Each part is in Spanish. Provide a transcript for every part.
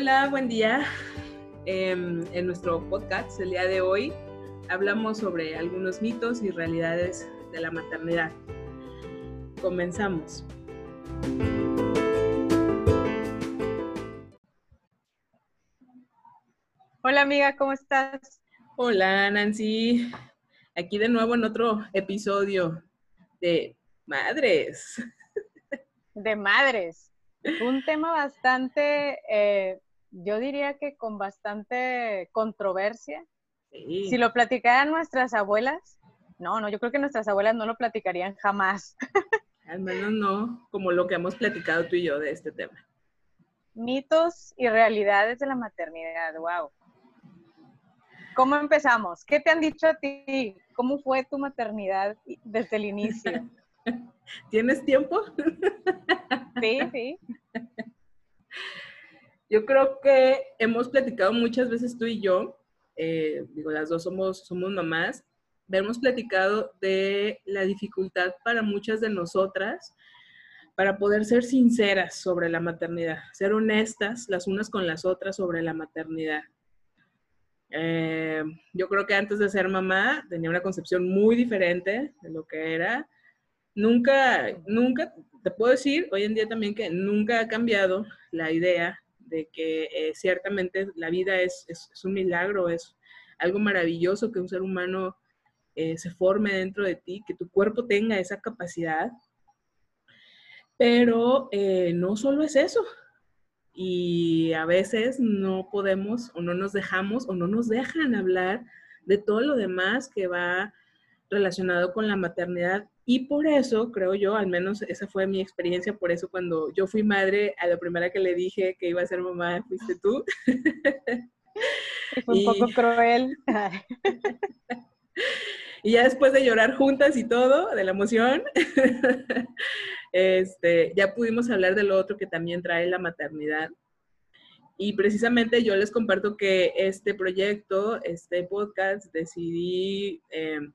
Hola, buen día. Em, en nuestro podcast el día de hoy hablamos sobre algunos mitos y realidades de la maternidad. Comenzamos. Hola amiga, ¿cómo estás? Hola Nancy, aquí de nuevo en otro episodio de Madres. De Madres. Un tema bastante, eh, yo diría que con bastante controversia. Si lo platicaran nuestras abuelas, no, no, yo creo que nuestras abuelas no lo platicarían jamás. Al menos no como lo que hemos platicado tú y yo de este tema. Mitos y realidades de la maternidad, wow. ¿Cómo empezamos? ¿Qué te han dicho a ti? ¿Cómo fue tu maternidad desde el inicio? ¿Tienes tiempo? Sí, sí. Yo creo que hemos platicado muchas veces tú y yo, eh, digo, las dos somos, somos mamás, hemos platicado de la dificultad para muchas de nosotras para poder ser sinceras sobre la maternidad, ser honestas las unas con las otras sobre la maternidad. Eh, yo creo que antes de ser mamá tenía una concepción muy diferente de lo que era. Nunca, nunca, te puedo decir hoy en día también que nunca ha cambiado la idea de que eh, ciertamente la vida es, es, un milagro, es algo maravilloso que un ser humano eh, se forme dentro de ti, que tu cuerpo tenga esa capacidad. Pero no solo es eso, y a veces no podemos o no nos dejamos o no nos dejan hablar de todo lo demás que va relacionado con la maternidad. Y por eso, creo yo, al menos esa fue mi experiencia, por eso cuando yo fui madre, a la primera que le dije que iba a ser mamá fuiste tú. Fue un poco cruel. y ya después de llorar juntas y todo, de la emoción, este, ya pudimos hablar de lo otro que también trae la maternidad. Y precisamente yo les comparto que este proyecto, este podcast, decidí em,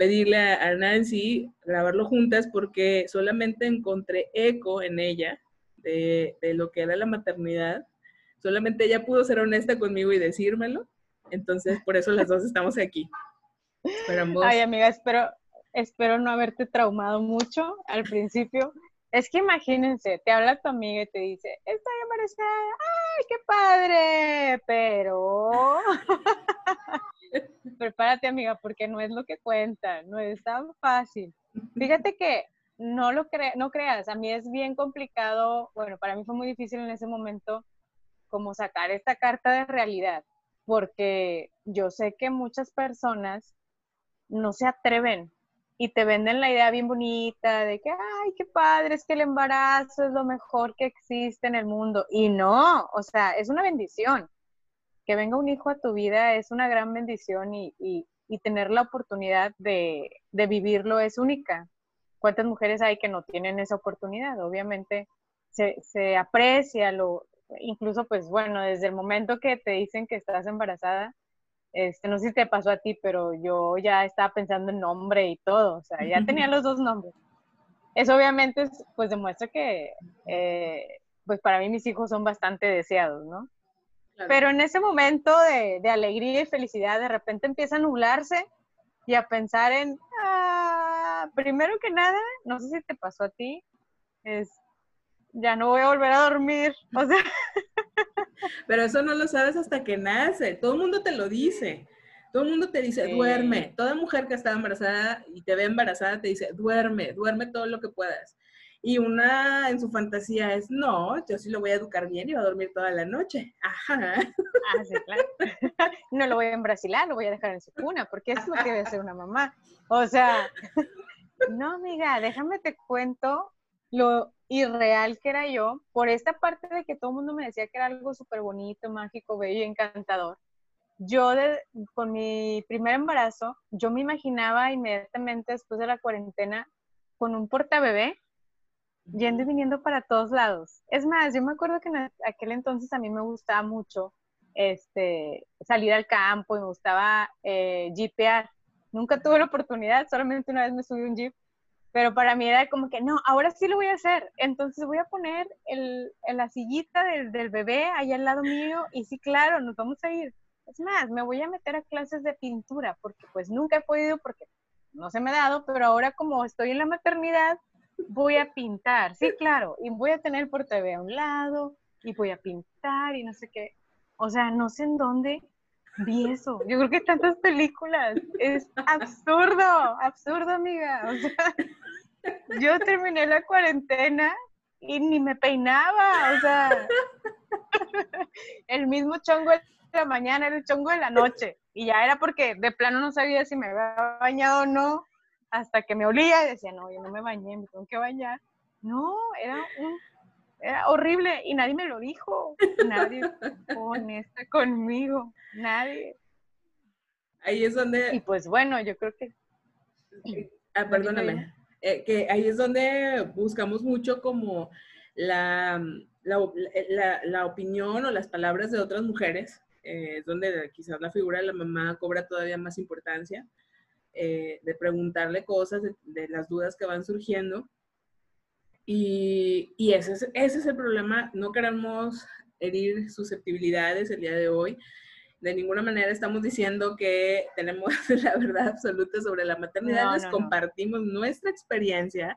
pedirle a Nancy grabarlo juntas porque solamente encontré eco en ella de, de lo que era la maternidad. Solamente ella pudo ser honesta conmigo y decírmelo. Entonces, por eso las dos estamos aquí. Ay, amiga, espero, espero no haberte traumado mucho al principio. Es que imagínense, te habla tu amiga y te dice, estoy embarazada, ¡ay, qué padre! Pero prepárate, amiga, porque no es lo que cuenta, no es tan fácil. Fíjate que no lo no creas, a mí es bien complicado, bueno, para mí fue muy difícil en ese momento como sacar esta carta de realidad, porque yo sé que muchas personas no se atreven y te venden la idea bien bonita de que, ay, qué padre, es que el embarazo es lo mejor que existe en el mundo. Y no, o sea, es una bendición. Que venga un hijo a tu vida es una gran bendición y, tener la oportunidad de, vivirlo es única. ¿Cuántas mujeres hay que no tienen esa oportunidad? Obviamente se, se aprecia lo, incluso pues bueno, desde el momento que te dicen que estás embarazada, este, no sé si te pasó a ti, pero yo ya estaba pensando en nombre y todo, o sea, ya tenía los dos nombres. Eso obviamente pues demuestra que eh, pues para mí mis hijos son bastante deseados, ¿no? Pero en ese momento de, de, alegría y felicidad, de repente empieza a nublarse y a pensar en, ah, primero que nada, no sé si te pasó a ti, es, ya no voy a volver a dormir, o sea, Pero eso no lo sabes hasta que nace. Todo el mundo te lo dice. Todo el mundo te dice, duerme. Toda mujer que está embarazada y te ve embarazada te dice, duerme, duerme todo lo que puedas. Y una en su fantasía es, no, yo sí lo voy a educar bien y va a dormir toda la noche. Ajá. Ah, sí, claro. No lo voy a embrasilar, lo voy a dejar en su cuna, porque es lo que debe hacer una mamá. O sea, no, amiga, déjame te cuento lo irreal que era yo, por esta parte de que todo el mundo me decía que era algo súper bonito, mágico, bello y encantador. Yo con mi primer embarazo, yo me imaginaba inmediatamente después de la cuarentena con un portabebé yendo y viniendo para todos lados. Es más, yo me acuerdo que en aquel entonces a mí me gustaba mucho este, salir al campo y me gustaba eh, jeepear. Nunca tuve la oportunidad, solamente una vez me subí un jeep Pero para mí era como que, no, ahora sí lo voy a hacer. Entonces voy a poner el, la sillita del, bebé ahí al lado mío y sí, claro, nos vamos a ir. Es más, me voy a meter a clases de pintura porque pues nunca he podido porque no se me ha dado, pero ahora como estoy en la maternidad, voy a pintar. Sí, claro, y voy a tener por TV a un lado y voy a pintar y no sé qué. O sea, no sé en dónde vi eso. Yo creo que tantas películas. Es absurdo, absurdo, amiga. O sea, yo terminé la cuarentena y ni me peinaba. O sea, el mismo chongo de la mañana era el chongo de la noche. Y ya era porque de plano no sabía si me había bañado o no. Hasta que me olía y decía, no, yo no me bañé, me tengo que bañar. No, era un era horrible y nadie me lo dijo. Nadie honesta conmigo. Nadie. Ahí es donde. Y pues bueno, yo creo que. Ah, perdóname. Eh, que ahí es donde buscamos mucho como la, la, la, opinión o las palabras de otras mujeres. Eh, donde quizás la figura de la mamá cobra todavía más importancia. Eh, de preguntarle cosas, de, de las dudas que van surgiendo. Y, y ese, es, ese es el problema. No queremos herir susceptibilidades el día de hoy. De ninguna manera estamos diciendo que tenemos la verdad absoluta sobre la maternidad. Les compartimos nuestra experiencia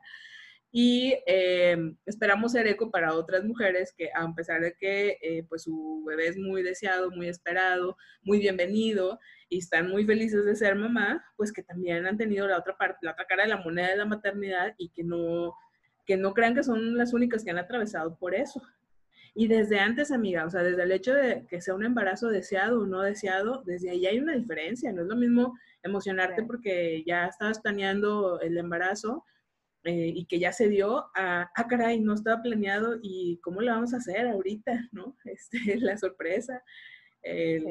y eh, esperamos ser eco para otras mujeres que a pesar de que eh, pues su bebé es muy deseado, muy esperado, muy bienvenido y están muy felices de ser mamá, pues que también han tenido la otra parte, la otra cara de la moneda de la maternidad y que no que no crean que son las únicas que han atravesado por eso. Y desde antes, amiga, o sea, desde el hecho de que sea un embarazo deseado o no deseado, desde ahí hay una diferencia. No es lo mismo emocionarte porque ya estabas planeando el embarazo eh, y que ya se dio a, ah, caray, no estaba planeado y cómo lo vamos a hacer ahorita, ¿no? Este, la sorpresa. El,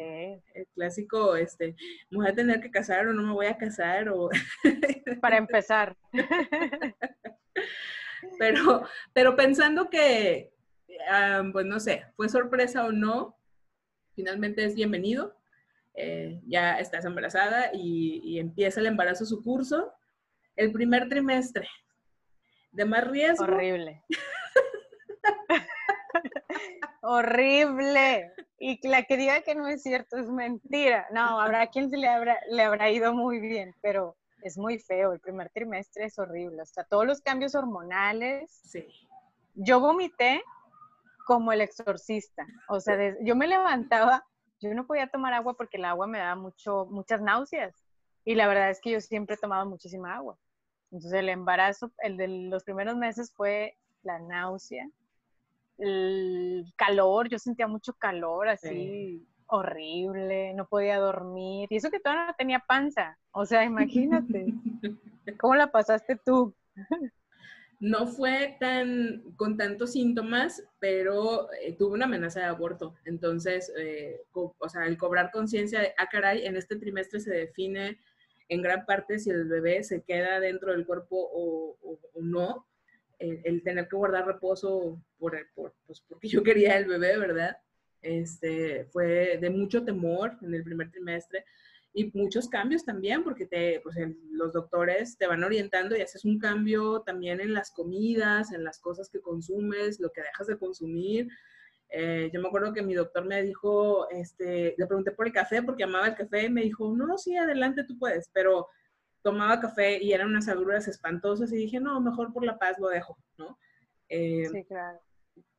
el, clásico, este, me voy a tener que casar o no me voy a casar o... Para empezar. Pero, pero pensando que, pues no sé, fue sorpresa o no, finalmente es bienvenido. Eh, ya estás embarazada y, empieza el embarazo su curso. El primer trimestre. De más riesgo. Horrible. Horrible. Y la que diga que no es cierto es mentira. No, habrá quien se le habrá, le habrá ido muy bien, pero es muy feo, el primer trimestre es horrible, o sea, todos los cambios hormonales. Sí. Yo vomité como el exorcista, o sea, yo me levantaba, yo no podía tomar agua porque el agua me daba mucho, muchas náuseas, y la verdad es que yo siempre tomaba muchísima agua. Entonces el embarazo, el de los primeros meses fue la náusea, el calor, yo sentía mucho calor, así, horrible, no podía dormir. Y eso que todavía no tenía panza. O sea, imagínate. ¿Cómo la pasaste tú? No fue tan con tantos síntomas, pero eh, tuve una amenaza de aborto. Entonces, eh, o sea, el cobrar conciencia de, ah, caray, en este trimestre se define en gran parte si el bebé se queda dentro del cuerpo o, no. El, tener que guardar reposo por, por, pues porque yo quería el bebé, ¿verdad? este, fue de mucho temor en el primer trimestre y muchos cambios también, porque te, pues, los doctores te van orientando y haces un cambio también en las comidas, en las cosas que consumes, lo que dejas de consumir. Eh, yo me acuerdo que mi doctor me dijo, este, le pregunté por el café porque amaba el café y me dijo, no, sí, adelante tú puedes, pero tomaba café y eran unas agruras espantosas y dije, no, mejor por la paz lo dejo, ¿no? Eh, sí, claro.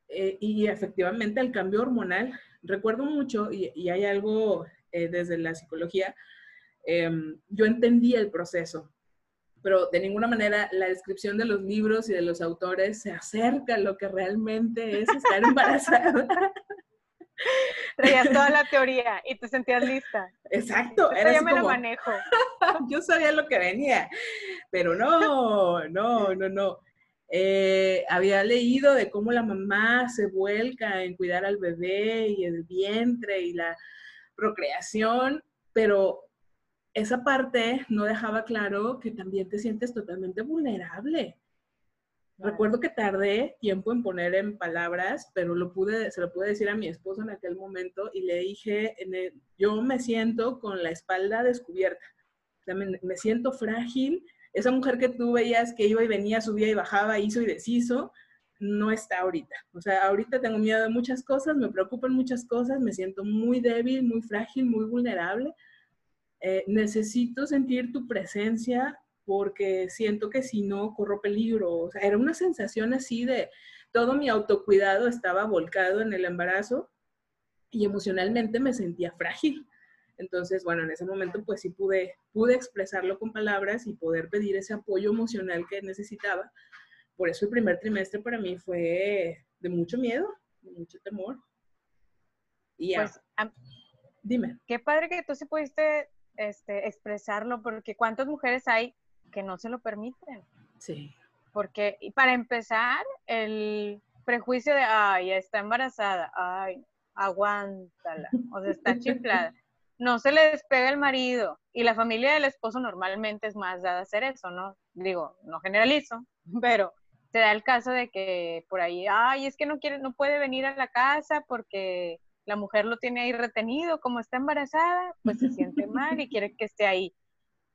Eh, y efectivamente el cambio hormonal, recuerdo mucho, y, hay algo desde la psicología, em, yo entendí el proceso, pero de ninguna manera la descripción de los libros y de los autores se acerca a lo que realmente es estar embarazada. Traías toda la teoría y te sentías lista. Exacto. Era ya me lo manejo. yo sabía lo que venía, pero no, no, no, no. Eh, había leído de cómo la mamá se vuelca en cuidar al bebé y el vientre y la procreación, pero esa parte no dejaba claro que también te sientes totalmente vulnerable. Recuerdo que tardé tiempo en poner en palabras, pero lo pude, se lo pude decir a mi esposo en aquel momento y le dije, yo me siento con la espalda descubierta, me siento frágil, esa mujer que tú veías que iba y venía, subía y bajaba, hizo y deshizo, no está ahorita. O sea, ahorita tengo miedo de muchas cosas, me preocupan muchas cosas, me siento muy débil, muy frágil, muy vulnerable. Eh, necesito sentir tu presencia porque siento que si no corro peligro. O sea, era una sensación así de todo mi autocuidado estaba volcado en el embarazo y emocionalmente me sentía frágil. Entonces, bueno, en ese momento pues sí pude, pude expresarlo con palabras y poder pedir ese apoyo emocional que necesitaba por eso el primer trimestre para mí fue de mucho miedo, de mucho temor. Y ya. Pues, Dime. Qué padre que tú sí pudiste este, expresarlo, porque ¿cuántas mujeres hay que no se lo permiten? Sí. Porque, y para empezar, el prejuicio de, ay, está embarazada, ay, aguántala, o sea, está chiflada. No se le despega el marido y la familia del esposo normalmente es más dada a hacer eso, ¿no? Digo, no generalizo, pero se da el caso de que por ahí, ay, es que no quiere, no puede venir a la casa porque la mujer lo tiene ahí retenido, como está embarazada, pues se siente mal y quiere que esté ahí.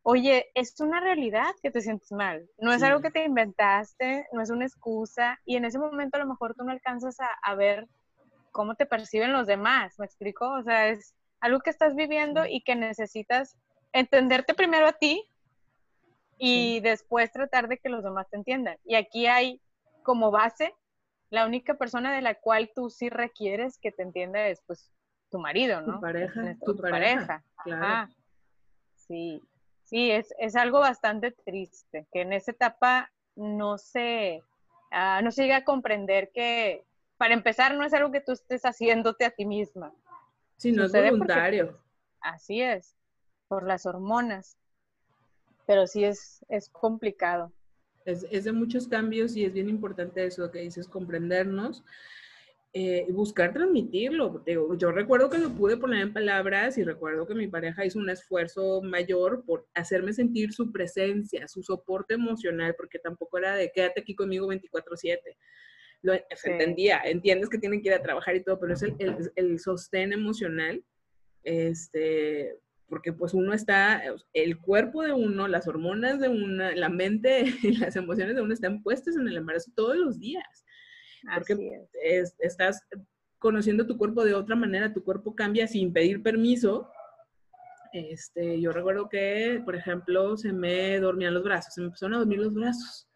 Oye, es una realidad que te sientes mal, no es algo que te inventaste, no es una excusa y en ese momento a lo mejor tú no alcanzas a, ver cómo te perciben los demás, ¿me explico? O sea, es algo que estás viviendo y que necesitas entenderte primero a ti y después tratar de que los demás te entiendan. Y aquí hay como base, la única persona de la cual tú sí requieres que te entienda es pues tu marido, ¿no? Tu pareja. tu, pareja. Claro. Sí, sí, es, es, algo bastante triste, que en esa etapa no se, uh, no se llega a comprender que, para empezar, no es algo que tú estés haciéndote a ti misma. Sí, no es voluntario. así es, por las hormonas pero sí es, es complicado. Es, es, de muchos cambios y es bien importante eso que dices, comprendernos eh, y buscar transmitirlo. Yo recuerdo que lo pude poner en palabras y recuerdo que mi pareja hizo un esfuerzo mayor por hacerme sentir su presencia, su soporte emocional, porque tampoco era de quédate aquí conmigo 24/7. Lo entendía, entiendes que tienen que ir a trabajar y todo, pero es el, el, el sostén emocional este, porque pues uno está, el cuerpo de uno, las hormonas de una, la mente y las emociones de uno están puestas en el embarazo todos los días. Porque estás conociendo tu cuerpo de otra manera, tu cuerpo cambia sin pedir permiso. Este, yo recuerdo que, por ejemplo, se me dormían los brazos, se me empezaron a dormir los brazos.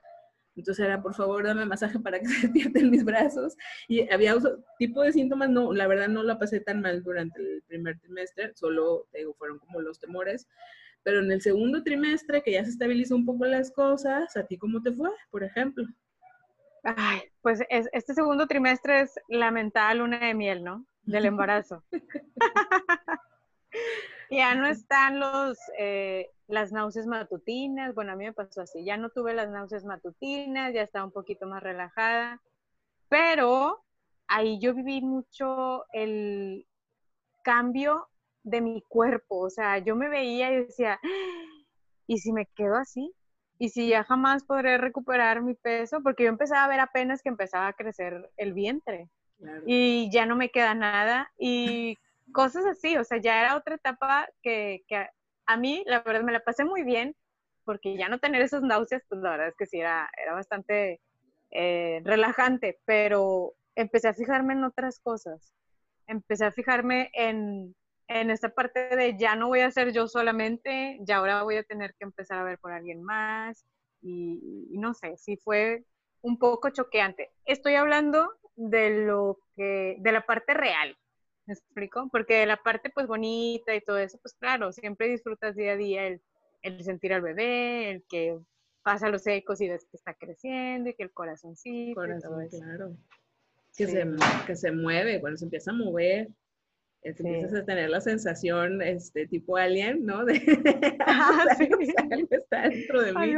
Entonces era, por favor, dame masaje para que se despierten mis brazos. Y había otro tipo de síntomas, no, la verdad no la pasé tan mal durante el primer trimestre, solo, te digo, fueron como los temores. Pero en el segundo trimestre, que ya se estabilizó un poco las cosas, ¿a ti cómo te fue, por ejemplo? Ay, pues este segundo trimestre es la mental luna de miel, ¿no? Del embarazo. ya no están los, eh, las náuseas matutinas, bueno, a mí me pasó así, ya no tuve las náuseas matutinas, ya estaba un poquito más relajada, pero ahí yo viví mucho el cambio de mi cuerpo, o sea, yo me veía y decía, ¿y si me quedo así? ¿Y si ya jamás podré recuperar mi peso? Porque yo empezaba a ver apenas que empezaba a crecer el vientre y ya no me queda nada y cosas así, o sea, ya era otra etapa que, que a mí, la verdad, me la pasé muy bien, porque ya no tener esas náuseas, pues la verdad es que sí era, era bastante eh, relajante, pero empecé a fijarme en otras cosas. Empecé a fijarme en, en esta parte de ya no voy a ser yo solamente, ya ahora voy a tener que empezar a ver por alguien más. Y, y no sé, sí fue un poco choqueante. Estoy hablando de lo que, de la parte real, ¿Me explico? Porque la parte pues bonita y todo eso, pues claro, siempre disfrutas día a día el, el sentir al bebé, el que pasa los ecos y ves que está creciendo y que el corazoncito. Corazón, claro. Que, se, que se mueve, cuando se empieza a mover, empiezas a tener la sensación, este, tipo alien, ¿no? De ah, sí. algo está dentro de mí.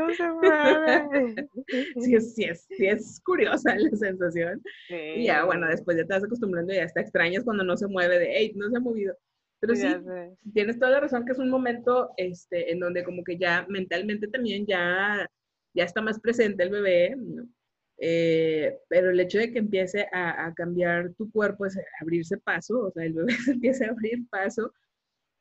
sí, sí, es, sí, es curiosa la sensación. Y ya, bueno, después ya te vas acostumbrando y ya está extrañas cuando no se mueve de, hey, no se ha movido. Pero sí, tienes toda la razón que es un momento este, en donde como que ya mentalmente también ya, ya está más presente el bebé, ¿no? Eh, pero el hecho de que empiece a, cambiar tu cuerpo es abrirse paso, o sea, el bebé se empieza a abrir paso,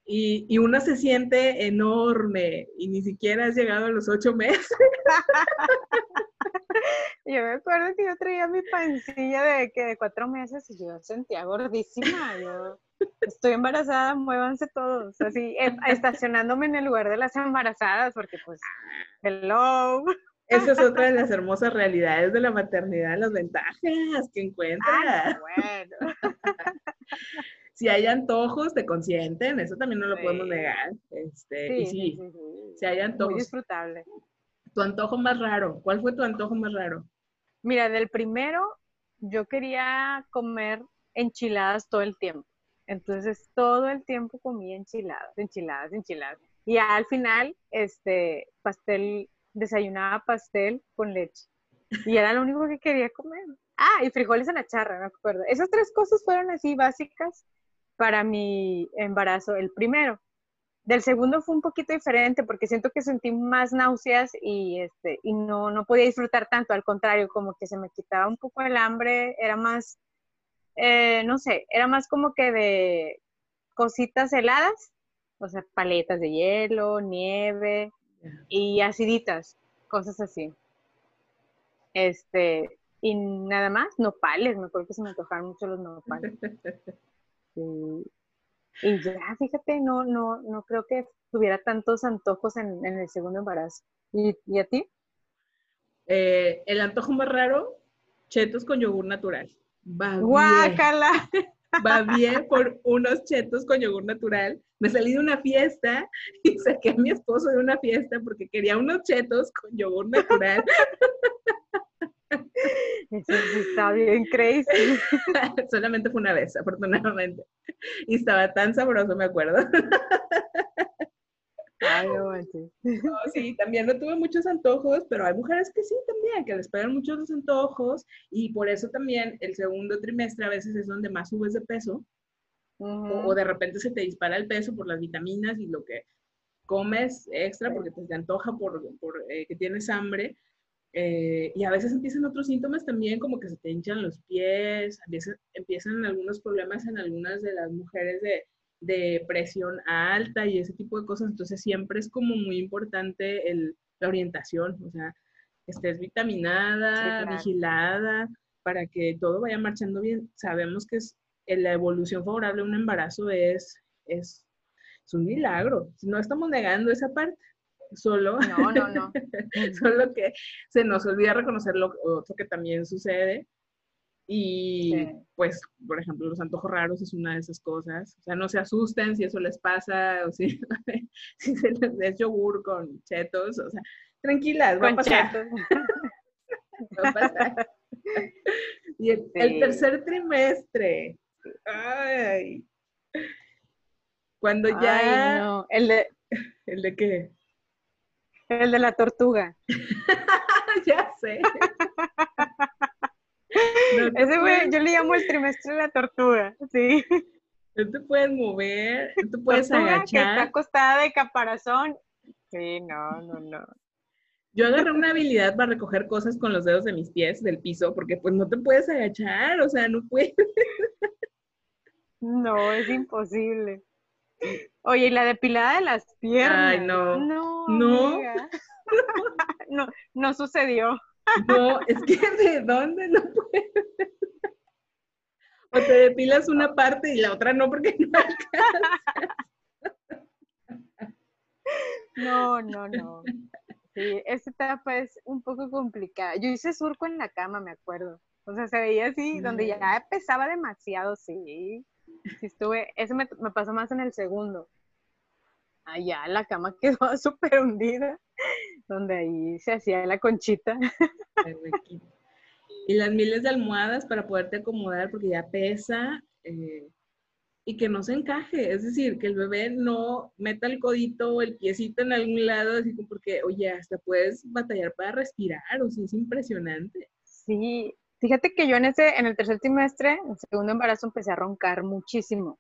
y, y, uno se siente enorme y ni siquiera has llegado a los ocho meses. yo me acuerdo que yo traía mi pancilla de que de cuatro meses y yo sentía gordísima. Yo estoy embarazada, muévanse todos, así estacionándome en el lugar de las embarazadas porque pues, hello. Esa es otra de las hermosas realidades de la maternidad, las ventajas que encuentras. bueno. si hay antojos, te consienten, eso también no lo podemos negar. Este, y sí, si hay antojos. Muy disfrutable. Tu antojo más raro, ¿cuál fue tu antojo más raro? Mira, del primero, yo quería comer enchiladas todo el tiempo. Entonces, todo el tiempo comía enchiladas, enchiladas, enchiladas. Y al final, este, pastel, desayunaba pastel con leche. Y era lo único que quería comer. Ah, y frijoles en la charra, me acuerdo. Esas tres cosas fueron así básicas para mi embarazo, el primero. Del segundo fue un poquito diferente porque siento que sentí más náuseas y, este, y no, no podía disfrutar tanto, al contrario, como que se me quitaba un poco el hambre, era más, eh, no sé, era más como que de cositas heladas, o sea, paletas de hielo, nieve y aciditas, cosas así. Este, y nada más, nopales, me acuerdo que se me antojaron mucho los nopales. Y, ya, fíjate, no, no, no creo que tuviera tantos antojos en, el segundo embarazo. ¿Y, a ti? Eh, el antojo más raro, chetos con yogur natural. Va ¡Guácala! bien por unos chetos con yogur natural. Me salí de una fiesta y saqué a mi esposo de una fiesta porque quería unos chetos con yogur natural. Eso sí está bien crazy. Solamente fue una vez, afortunadamente. Y estaba tan sabroso, me acuerdo. Ay, no sí, también no tuve muchos antojos, pero hay mujeres que sí también, que les pegan muchos los antojos y por eso también el segundo trimestre a veces es donde más subes de peso o, de repente se te dispara el peso por las vitaminas y lo que comes extra porque te, antoja por, por eh, que tienes hambre eh, y a veces empiezan otros síntomas también, como que se te hinchan los pies, empiezan, empiezan algunos problemas en algunas de las mujeres de, de, presión alta y ese tipo de cosas. Entonces siempre es como muy importante el, la orientación, o sea, estés vitaminada, vigilada, para que todo vaya marchando bien. Sabemos que es, la evolución favorable a un embarazo es, es, es un milagro. No estamos negando esa parte solo. No, no, no. solo que se nos olvida reconocer lo otro que también sucede. Y pues, por ejemplo, los antojos raros es una de esas cosas. O sea, no se asusten si eso les pasa o si, si se les des yogur con chetos. O sea, tranquilas, va a pasar. va a pasar. Y el, tercer trimestre. Ay. Cuando ya. Ay, no. El de. ¿El de qué? El de la tortuga. ya sé. Ese fue, yo le llamo el trimestre de la tortuga, sí. No te puedes mover, no te puedes agachar. Que está acostada de caparazón. Sí, no, no, no. Yo agarré una habilidad para recoger cosas con los dedos de mis pies del piso, porque pues no te puedes agachar, o sea, no puedes. No, es imposible. Oye, ¿y la depilada de las piernas? Ay, no. No. No. no, no sucedió. No, es que de dónde no puedes. O te depilas una parte y la otra no porque no alcanzas. No, no, no. Sí, esta etapa es un poco complicada. Yo hice surco en la cama, me acuerdo. O sea, se veía así, donde ya pesaba demasiado, sí. Sí estuve, eso me, me pasó más en el segundo. Allá la cama quedó súper hundida, donde ahí se hacía la conchita. Y las miles de almohadas para poderte acomodar porque ya pesa eh, y que no se encaje. Es decir, que el bebé no meta el codito o el piecito en algún lado, así como porque, oye, hasta puedes batallar para respirar, o sea, es impresionante. Sí, Fíjate que yo en ese, en el tercer trimestre, en el segundo embarazo, empecé a roncar muchísimo,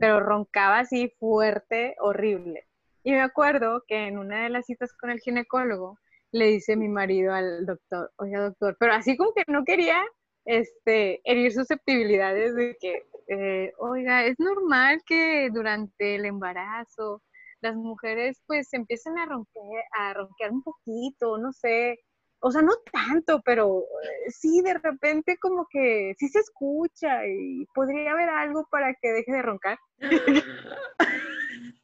pero roncaba así fuerte, horrible. Y me acuerdo que en una de las citas con el ginecólogo, le dice mi marido al doctor, oiga doctor, pero así como que no quería este, herir susceptibilidades de que eh, oiga, es normal que durante el embarazo las mujeres pues empiecen a ronquear, a ronquear un poquito, no sé, o sea, no tanto, pero eh, sí de repente como que sí se escucha y podría haber algo para que deje de roncar.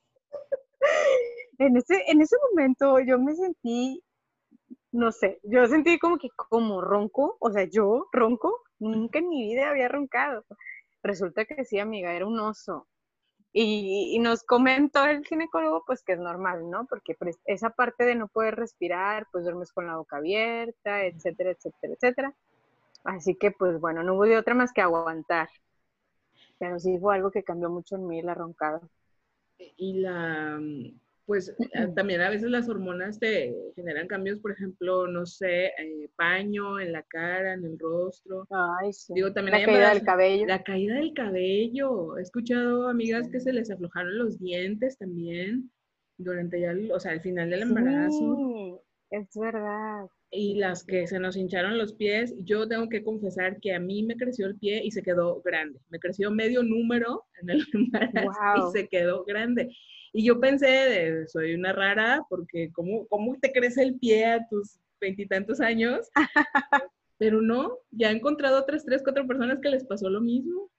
en, ese, en ese momento yo me sentí, no sé, yo sentí como que como ronco, o sea, yo ronco, nunca en mi vida había roncado. Resulta que sí, amiga, era un oso. Y, nos comentó el ginecólogo, pues que es normal, ¿no? Porque pues, esa parte de no poder respirar, pues duermes con la boca abierta, etcétera, etcétera, etcétera. Así que, pues bueno, no hubo de otra más que aguantar. Pero sí fue algo que cambió mucho en mí, la roncada. Y la, pues eh, también a veces las hormonas te generan cambios, por ejemplo, no sé, eh, paño en la cara, en el rostro. Ay, sí. Digo, también la caída del cabello. La caída del cabello. He escuchado amigas que se les aflojaron los dientes también durante ya, o sea, al final del embarazo. Sí, es verdad. Y las que se nos hincharon los pies, yo tengo que confesar que a mí me creció el pie y se quedó grande. Me creció medio número en el embarazo y se quedó grande. Y yo pensé, de, soy una rara, porque ¿cómo, ¿cómo te crece el pie a tus veintitantos años? Pero no, ya he encontrado otras tres, cuatro personas que les pasó lo mismo.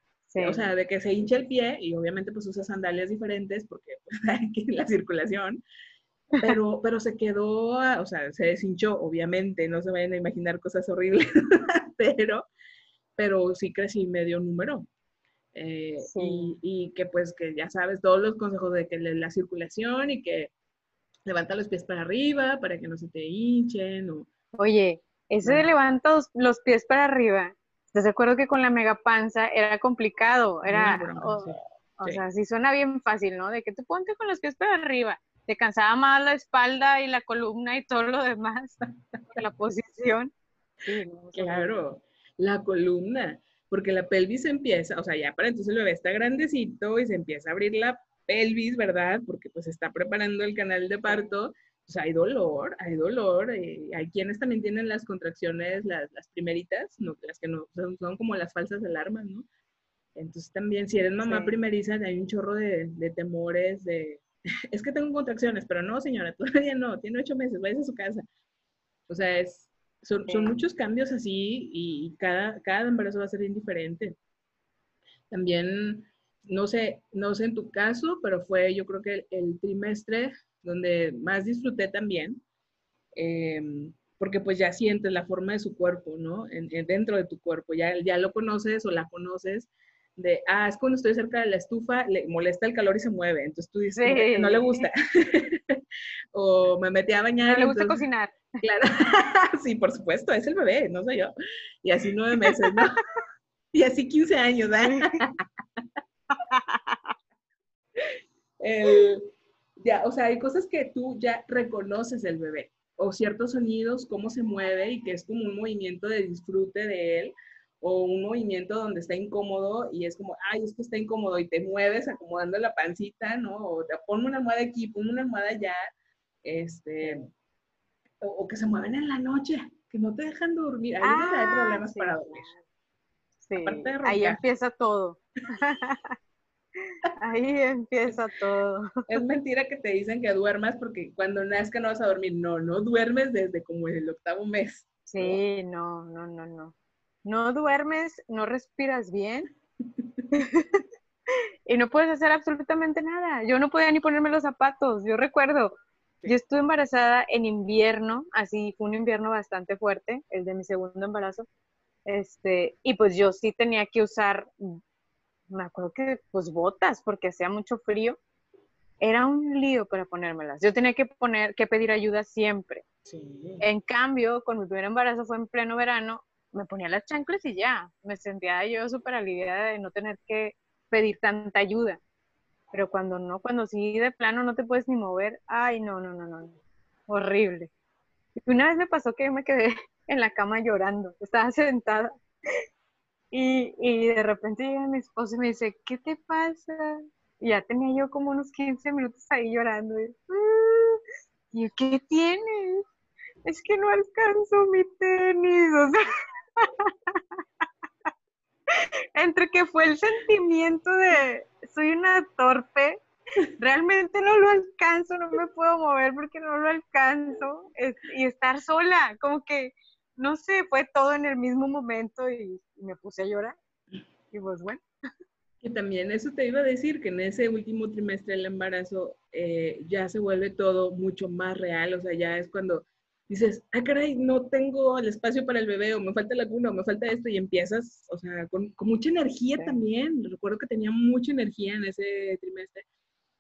O sea, de que se hincha el pie y obviamente pues usa sandalias diferentes porque pues, hay la circulación. Pero, pero se quedó, o sea, se deshinchó, obviamente, no se vayan a imaginar cosas horribles, pero, pero sí crecí medio número. Eh, y, que pues que ya sabes todos los consejos de que la circulación y que levanta los pies para arriba para que no se te hinchen. O, Oye, ese de levanta los, pies para arriba, ¿estás de acuerdo que con la mega panza era complicado? Era, o, sea, sí suena bien fácil, ¿no? De que te ponte con los pies para arriba. Te cansaba más la espalda y la columna y todo lo demás, la posición. claro, la columna porque la pelvis empieza, o sea, ya para entonces el bebé está grandecito y se empieza a abrir la pelvis, ¿verdad? Porque pues está preparando el canal de parto, pues hay dolor, hay dolor, eh, hay quienes también tienen las contracciones, las, las primeritas, no, las que no, son, como las falsas alarmas, ¿no? Entonces también si eres mamá primeriza hay un chorro de, de temores, de, es que tengo contracciones, pero no señora, todavía no, tiene ocho meses, vaya a su casa. O sea, es, son, muchos cambios así y cada, cada embarazo va a ser indiferente. También, no sé, no sé en tu caso, pero fue yo creo que el, trimestre donde más disfruté también, em, porque pues ya sientes la forma de su cuerpo, ¿no? dentro de tu cuerpo, ya, ya lo conoces o la conoces, de, ah, es cuando estoy cerca de la estufa, le molesta el calor y se mueve, entonces tú dices, no le gusta. o me metí a bañar. No le gusta cocinar. Claro, sí, por supuesto, es el bebé, no soy yo. Y así nueve meses, ¿no? Y así quince años, ¿eh? ya, o sea, hay cosas que tú ya reconoces el bebé, o ciertos sonidos, cómo se mueve y que es como un movimiento de disfrute de él, o un movimiento donde está incómodo y es como, ay, es que está incómodo y te mueves acomodando la pancita, ¿no? O te ponme una almohada aquí, ponme una almohada allá, este, o, que se mueven en la noche, que no te dejan dormir. Ahí hay ah, problemas para dormir. Sí, ahí empieza todo. Ahí empieza todo. Es mentira que te dicen que duermas porque cuando nazca no vas a dormir. No, no duermes desde como el octavo mes. Sí, no, no, no, no. No duermes, no respiras bien. y no puedes hacer absolutamente nada. Yo no podía ni ponerme los zapatos. Yo recuerdo, yo estuve embarazada en invierno, así fue un invierno bastante fuerte, el de mi segundo embarazo. Este, y pues yo sí tenía que usar, me acuerdo que pues botas porque hacía mucho frío. Era un lío para ponérmelas. Yo tenía que poner, que pedir ayuda siempre. En cambio, con mi primer embarazo fue en pleno verano, me ponía las chanclas y ya. Me sentía yo súper aliviada de no tener que pedir tanta ayuda. Pero cuando no, cuando sí de plano no te puedes ni mover, ay, no, no, no, no, horrible. Una vez me pasó que me quedé en la cama llorando, estaba sentada y, y de repente llega mi esposo y me dice, ¿qué te pasa? Y ya tenía yo como unos 15 minutos ahí llorando. Y, ah", y ¿qué tienes? Es que no alcanzo mi tenis. O sea, entre que fue el sentimiento de soy una torpe, realmente no lo alcanzo, no me puedo mover porque no lo alcanzo, y estar sola, como que, no sé, fue todo en el mismo momento y, me puse a llorar. Y pues bueno. Y también eso te iba a decir, que en ese último trimestre del embarazo eh, ya se vuelve todo mucho más real, o sea, ya es cuando dices, ah, caray, no tengo el espacio para el bebé, o me falta la cuna, o me falta esto, y empiezas, o sea, con, mucha energía también. Recuerdo que tenía mucha energía en ese trimestre,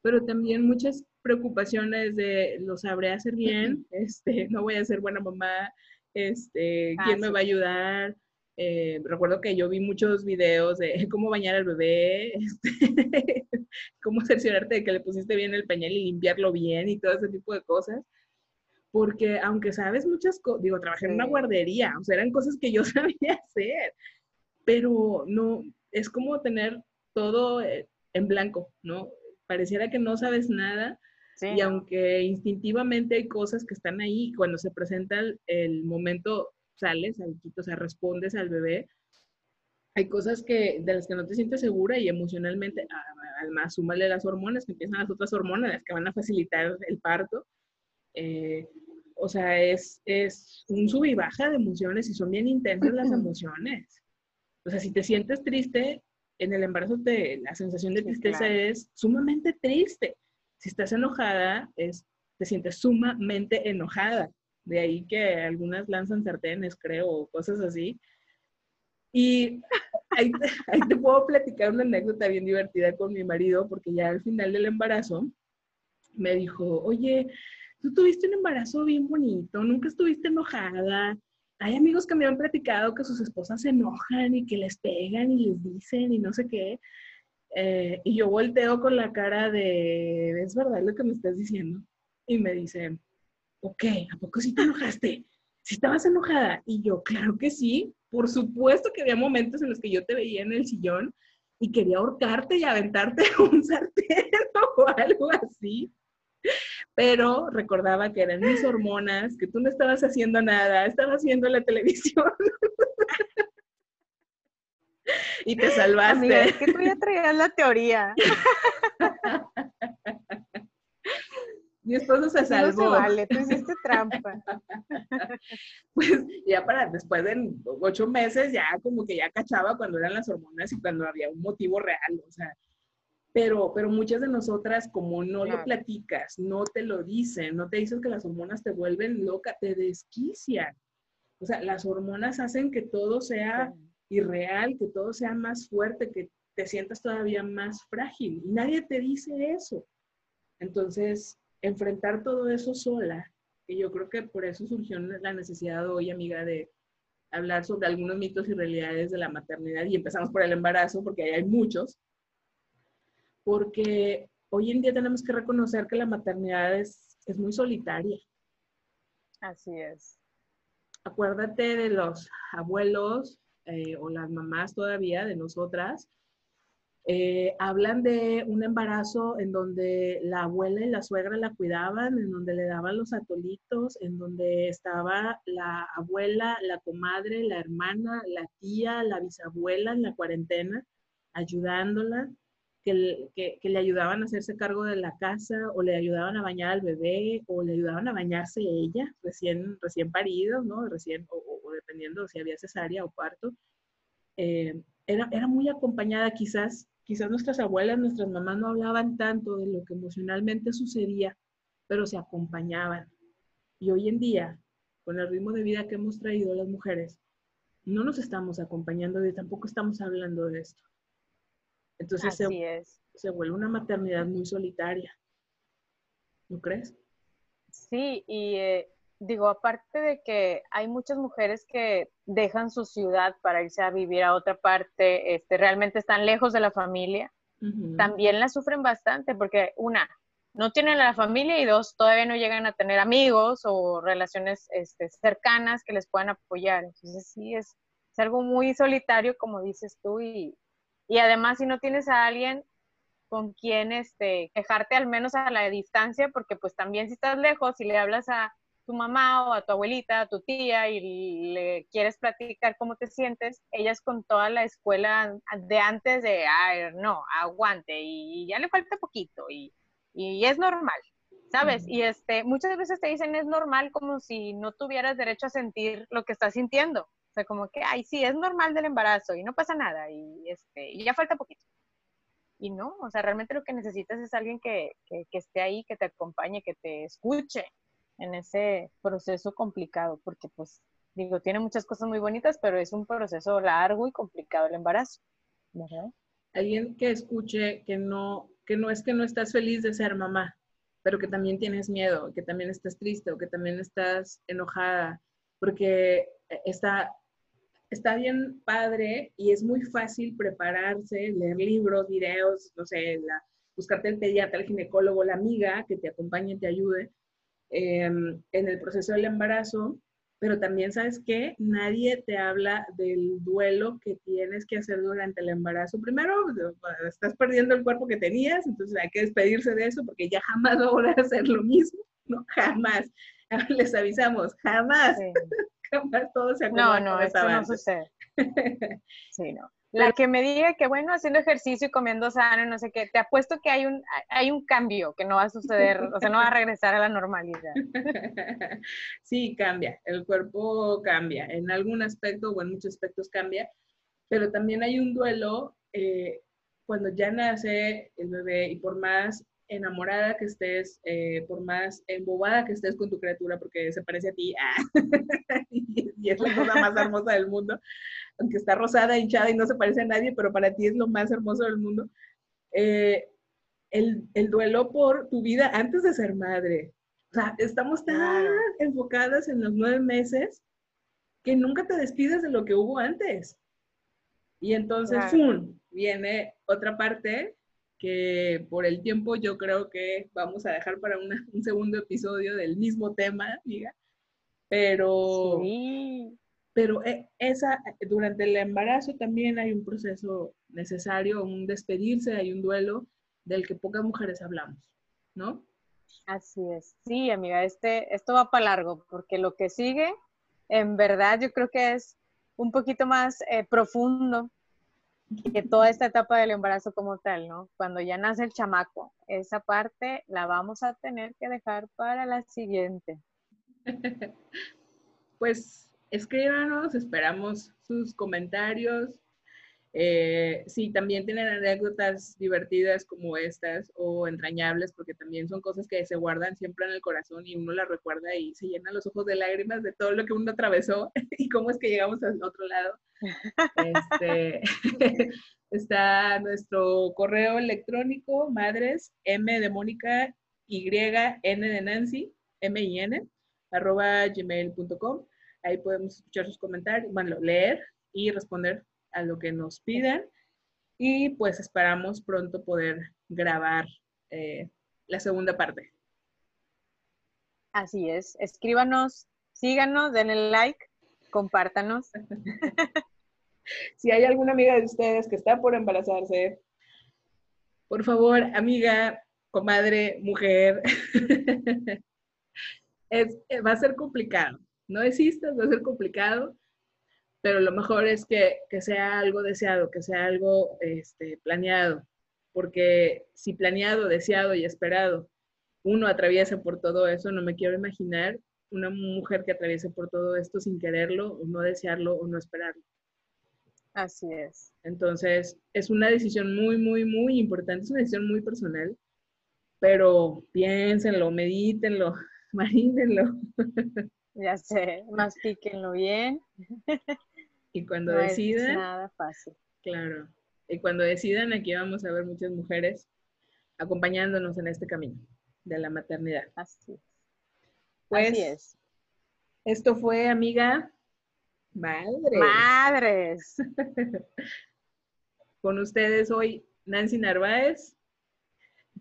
pero también muchas preocupaciones de, lo sabré hacer bien, este, no voy a ser buena mamá, este, ¿quién ah, me va a ayudar? Eh, recuerdo que yo vi muchos videos de cómo bañar al bebé, este, cómo cerciorarte de que le pusiste bien el pañal y limpiarlo bien y todo ese tipo de cosas porque aunque sabes muchas cosas, digo, trabajé en una guardería, o sea, eran cosas que yo sabía hacer, pero no, es como tener todo eh, en blanco, ¿no? Pareciera que no sabes nada y aunque instintivamente hay cosas que están ahí, cuando se presenta el, momento, sales, o sea, respondes al bebé, hay cosas que, de las que no te sientes segura y emocionalmente, además, súmale las hormonas, que empiezan las otras hormonas, las que van a facilitar el parto. Eh, o sea, es, es un sub y baja de emociones y son bien intensas las emociones. O sea, si te sientes triste, en el embarazo te, la sensación de tristeza es sumamente triste. Si estás enojada, es, te sientes sumamente enojada. De ahí que algunas lanzan sartenes, creo, o cosas así. Y ahí te, ahí te puedo platicar una anécdota bien divertida con mi marido, porque ya al final del embarazo me dijo, oye, tú tuviste un embarazo bien bonito, nunca estuviste enojada. Hay amigos que me han platicado que sus esposas se enojan y que les pegan y les dicen y no sé qué. Eh, y yo volteo con la cara de, ¿es verdad lo que me estás diciendo? Y me dice, ok, ¿a poco sí te enojaste? ¿Sí estabas enojada? Y yo, claro que sí. Por supuesto que había momentos en los que yo te veía en el sillón y quería ahorcarte y aventarte un sartén o algo así pero recordaba que eran mis hormonas, que tú no estabas haciendo nada, estabas viendo la televisión. y te salvaste. Amiga, es que tú ya traías la teoría. Mi esposo se salvó. No se vale, tú hiciste trampa. Pues ya para después de ocho meses, ya como que ya cachaba cuando eran las hormonas y cuando había un motivo real. O sea, pero, pero muchas de nosotras, como no lo platicas, no te lo dicen, no te dicen que las hormonas te vuelven loca, te desquician. O sea, las hormonas hacen que todo sea irreal, que todo sea más fuerte, que te sientas todavía más frágil. Y nadie te dice eso. Entonces, enfrentar todo eso sola, y yo creo que por eso surgió la necesidad hoy, amiga, de hablar sobre algunos mitos y realidades de la maternidad. Y empezamos por el embarazo, porque ahí hay muchos porque hoy en día tenemos que reconocer que la maternidad es, es muy solitaria. Así es. Acuérdate de los abuelos eh, o las mamás todavía, de nosotras, eh, hablan de un embarazo en donde la abuela y la suegra la cuidaban, en donde le daban los atolitos, en donde estaba la abuela, la comadre, la hermana, la tía, la bisabuela en la cuarentena, ayudándola que, le ayudaban a hacerse cargo de la casa o le ayudaban a bañar al bebé o le ayudaban a bañarse ella, recién, recién parido, ¿no? Recién, o, dependiendo si había cesárea o parto. Eh, era, era muy acompañada quizás, quizás nuestras abuelas, nuestras mamás no hablaban tanto de lo que emocionalmente sucedía, pero se acompañaban. Y hoy en día, con el ritmo de vida que hemos traído las mujeres, no nos estamos acompañando y tampoco estamos hablando de esto. Entonces se, vuelve una maternidad muy solitaria. ¿No crees? Sí, y eh, digo, aparte de que hay muchas mujeres que dejan su ciudad para irse a vivir a otra parte, este, realmente están lejos de la familia, también la sufren bastante porque una, no tienen a la familia y dos, todavía no llegan a tener amigos o relaciones este, cercanas que les puedan apoyar. Entonces sí, es, es algo muy solitario, como dices tú, y, y además, si no tienes a alguien con quien este, quejarte al menos a la distancia, porque pues también si estás lejos y le hablas a, tu mamá o a tu abuelita, a tu tía y le quieres platicar cómo te sientes, ellas con toda la escuela de antes de, ay, no, aguante y ya le falta poquito y, y es normal, ¿sabes? Y este, muchas veces te dicen es normal como si no tuvieras derecho a sentir lo que estás sintiendo. Sea, como que, ay, sí, es normal del embarazo y no pasa nada y, este, y ya falta poquito. Y no, o sea, realmente lo que necesitas es alguien que, que, que esté ahí, que te acompañe, que te escuche en ese proceso complicado, porque pues digo, tiene muchas cosas muy bonitas, pero es un proceso largo y complicado el embarazo, ¿verdad? Alguien que escuche que no, que no es que no estás feliz de ser mamá, pero que también tienes miedo, que también estás triste o que también estás enojada, porque está, está bien padre y es muy fácil prepararse, leer libros, videos, no sé, buscarte el pediatra, el ginecólogo, la amiga que te acompañe y te ayude, Em, en el proceso del embarazo, pero también sabes que nadie te habla del duelo que tienes que hacer durante el embarazo. Primero, estás perdiendo el cuerpo que tenías, entonces hay que despedirse de eso porque ya jamás va a volver hacer lo mismo, ¿no? Jamás. Les avisamos, jamás. Jamás todo se. No, no, eso no sucede. Sí, no. La que me diga que, bueno, haciendo ejercicio y comiendo sano, no sé qué, te apuesto que hay un, hay un cambio que no va a suceder, o sea, no va a regresar a la normalidad. Sí, cambia, el cuerpo cambia, en algún aspecto o en muchos aspectos cambia, pero también hay un duelo eh, cuando ya nace el bebé y por más enamorada que estés, eh, por más embobada que estés con tu criatura, porque se parece a ti, ah, y, es la cosa más hermosa del mundo, aunque está rosada, hinchada y no se parece a nadie, pero para ti es lo más hermoso del mundo. Eh, el, el, duelo por tu vida antes de ser madre. O sea, estamos tan enfocadas en los nueve meses que nunca te despides de lo que hubo antes. Y entonces, viene otra parte que por el tiempo yo creo que vamos a dejar para un segundo episodio del mismo tema, amiga. Pero, pero eh, esa, durante el embarazo también hay un proceso necesario, un despedirse, hay un duelo del que pocas mujeres hablamos, ¿no? Así es. Sí, amiga, este, esto va para largo, porque lo que sigue, en verdad, yo creo que es un poquito más eh, profundo que toda esta etapa del embarazo como tal, ¿no? Cuando ya nace el chamaco, esa parte la vamos a tener que dejar para la siguiente. Pues escríbanos, esperamos sus comentarios. Eh, si también tienen anécdotas divertidas como estas o entrañables, porque también son cosas que se guardan siempre en el corazón y uno las recuerda y se llenan los ojos de lágrimas de todo lo que uno atravesó y cómo es que llegamos al otro lado. Este, está nuestro correo electrónico, madres, M de Mónica, Y, N de Nancy, M y N, arroba gmail.com. Ahí podemos escuchar sus comentarios, bueno, leer y responder a lo que nos pidan. Y pues esperamos pronto poder grabar eh, la segunda parte. Así es. Escríbanos, síganos, denle like compártanos. si hay alguna amiga de ustedes que está por embarazarse, por favor, amiga, comadre, mujer, es, eh, va a ser complicado. No existas, va a ser complicado, pero lo mejor es que, sea algo deseado, que sea algo este, planeado, porque si planeado, deseado y esperado, uno atraviesa por todo eso, no me quiero imaginar una mujer que atraviese por todo esto sin quererlo, o no desearlo, o no esperarlo. Así es. Entonces, es una decisión muy, muy, muy importante, es una decisión muy personal, pero piénsenlo, medítenlo, marínenlo. Ya sé, mastíquenlo bien. Y cuando decidan... Es nada fácil. Claro. Y cuando decidan, aquí vamos a ver muchas mujeres acompañándonos en este camino de la maternidad. Así es. Pues, Así es. Esto fue, amiga, Madres. Madres. Con ustedes hoy Nancy Narváez.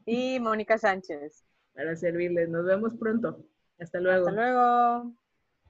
Y Mónica Sánchez. Para servirles. Nos vemos pronto. Hasta luego. Hasta luego.